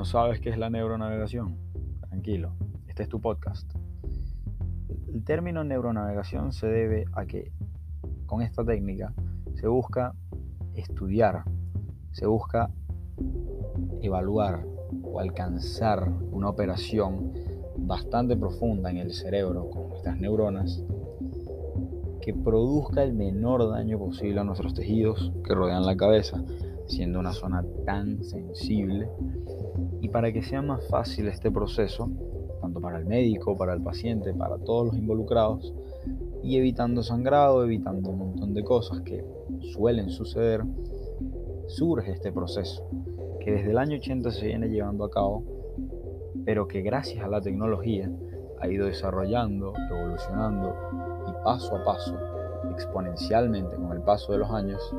¿No sabes qué es la neuronavegación? Tranquilo, este es tu podcast. El término neuronavegación se debe a que con esta técnica se busca estudiar, se busca evaluar o alcanzar una operación bastante profunda en el cerebro con nuestras neuronas que produzca el menor daño posible a nuestros tejidos que rodean la cabeza, siendo una zona tan sensible. Y para que sea más fácil este proceso, tanto para el médico, para el paciente, para todos los involucrados, y evitando sangrado, evitando un montón de cosas que suelen suceder, surge este proceso, que desde el año 80 se viene llevando a cabo, pero que gracias a la tecnología ha ido desarrollando, evolucionando y paso a paso, exponencialmente con el paso de los años,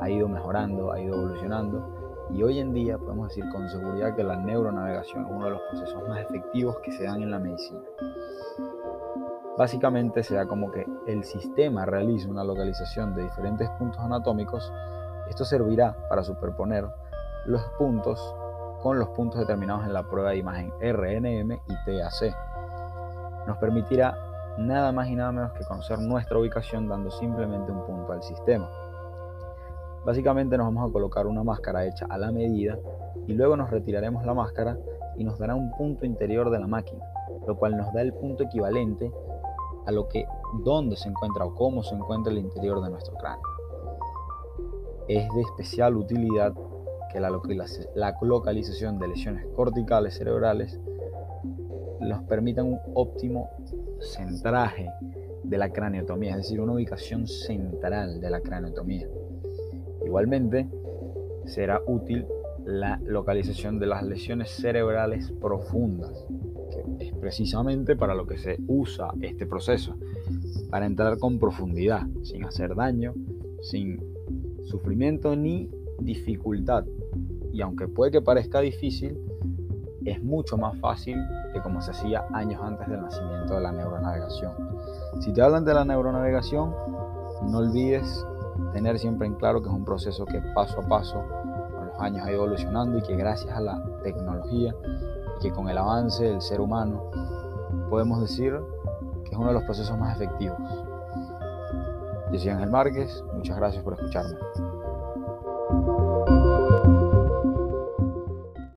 ha ido mejorando, ha ido evolucionando y hoy en día podemos decir con seguridad que la neuronavegación es uno de los procesos más efectivos que se dan en la medicina. Básicamente se como que el sistema realiza una localización de diferentes puntos anatómicos. Esto servirá para superponer los puntos con los puntos determinados en la prueba de imagen RNM y TAC. Nos permitirá nada más y nada menos que conocer nuestra ubicación dando simplemente un punto al sistema. Básicamente nos vamos a colocar una máscara hecha a la medida y luego nos retiraremos la máscara y nos dará un punto interior de la máquina, lo cual nos da el punto equivalente a lo que dónde se encuentra o cómo se encuentra el interior de nuestro cráneo. Es de especial utilidad que la, localización de lesiones corticales cerebrales nos permita un óptimo centraje de la craneotomía, es decir, una ubicación central de la craneotomía. Igualmente, será útil la localización de las lesiones cerebrales profundas, que es precisamente para lo que se usa este proceso, para entrar con profundidad, sin hacer daño, sin sufrimiento ni dificultad. Y aunque puede que parezca difícil, es mucho más fácil que como se hacía años antes del nacimiento de la neuronavegación. Si te hablan de la neuronavegación, no olvides tener siempre en claro que es un proceso que paso a paso con los años ha ido evolucionando y que gracias a la tecnología y que con el avance del ser humano podemos decir que es uno de los procesos más efectivos. Yo soy Ángel Márquez, muchas gracias por escucharme.